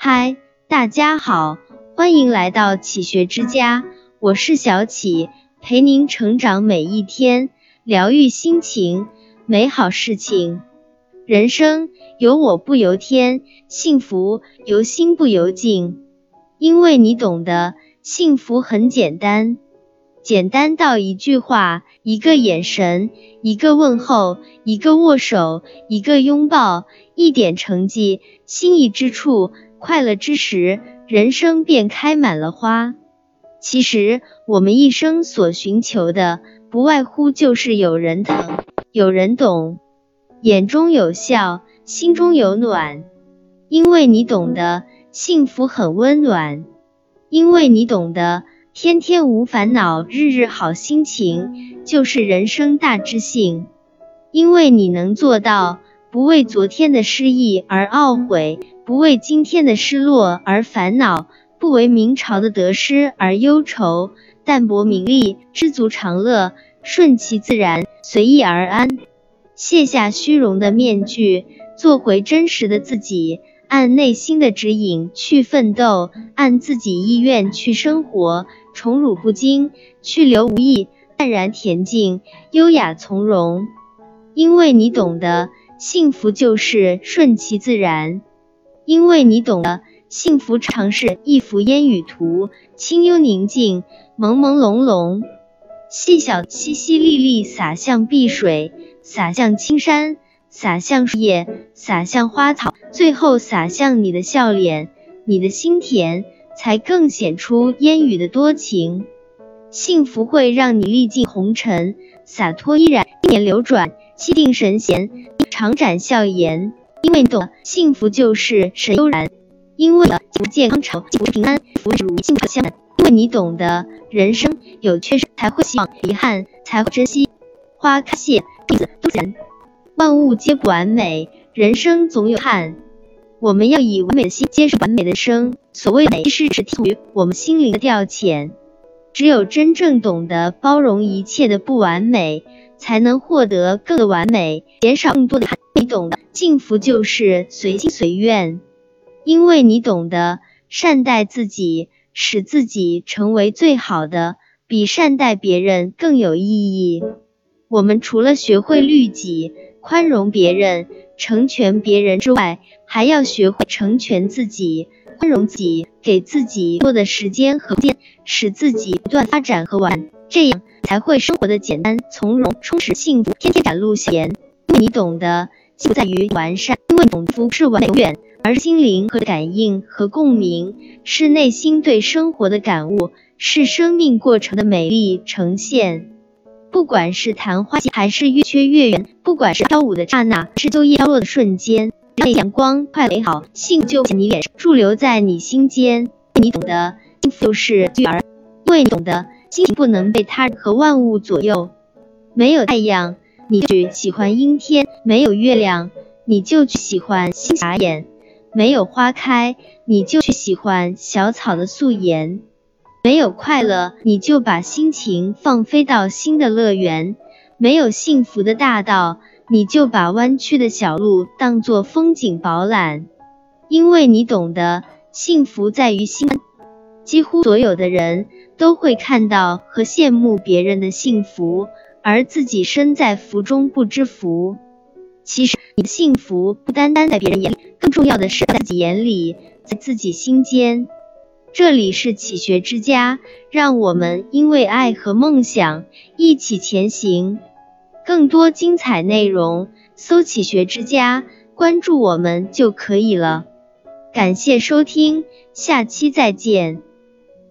嗨，大家好，欢迎来到启学之家，我是小启，陪您成长每一天，疗愈心情，美好事情。人生由我不由天，幸福由心不由境。因为你懂得，幸福很简单，简单到一句话，一个眼神，一个问候，一个握手，一个拥抱，一点成绩，心意之处。快乐之时，人生便开满了花。其实，我们一生所寻求的，不外乎就是有人疼，有人懂，眼中有笑，心中有暖。因为你懂得，幸福很温暖；因为你懂得，天天无烦恼，日日好心情，就是人生大知性。因为你能做到，不为昨天的失意而懊悔。不为今天的失落而烦恼，不为明朝的得失而忧愁，淡泊名利，知足常乐，顺其自然，随意而安。卸下虚荣的面具，做回真实的自己，按内心的指引去奋斗，按自己意愿去生活，宠辱不惊，去留无意，淡然恬静，优雅从容。因为你懂得，幸福就是顺其自然。因为你懂得，幸福常是一幅烟雨图，清幽宁静，朦朦胧胧，细小淅淅沥沥洒向碧水，洒向青山，洒向树叶，洒向花草，最后洒向你的笑脸，你的心田，才更显出烟雨的多情。幸福会让你历尽红尘，洒脱依然，一年流转，气定神闲，常展笑颜。因为懂，幸福就是神悠然；因为幸福健康长，幸福平安，福如，幸福相伴。因为你懂得，人生有缺失才会希望，遗憾才会珍惜。花开谢，叶子都自然，万物皆不完美，人生总有憾。我们要以完美的心接受完美的生。所谓美，其实是出于我们心灵的调遣。只有真正懂得包容一切的不完美，才能获得更完美，减少更多的憾。你懂得，幸福就是随心随愿，因为你懂得善待自己，使自己成为最好的，比善待别人更有意义。我们除了学会律己、宽容别人、成全别人之外，还要学会成全自己、宽容己，给自己多的时间和空间，使自己不断发展和完，这样才会生活的简单、从容、充实、幸福，天天展露笑颜。因为你懂得。幸福在于完善，因为懂夫是完美永远，而心灵和感应和共鸣是内心对生活的感悟，是生命过程的美丽呈现。不管是昙花还是月缺月圆，不管是飘舞的刹那，是秋叶飘落的瞬间，那阳光快美好，幸就在你脸上驻留在你心间。你懂得，幸福就是聚而，因为你懂得，心情不能被他人和万物左右，没有太阳。你就喜欢阴天，没有月亮，你就去喜欢星眨眼；没有花开，你就去喜欢小草的素颜；没有快乐，你就把心情放飞到新的乐园；没有幸福的大道，你就把弯曲的小路当作风景饱览。因为你懂得，幸福在于心。几乎所有的人都会看到和羡慕别人的幸福。而自己身在福中不知福，其实你的幸福不单单在别人眼里，更重要的是在自己眼里，在自己心间。这里是启学之家，让我们因为爱和梦想一起前行。更多精彩内容，搜“启学之家”，关注我们就可以了。感谢收听，下期再见。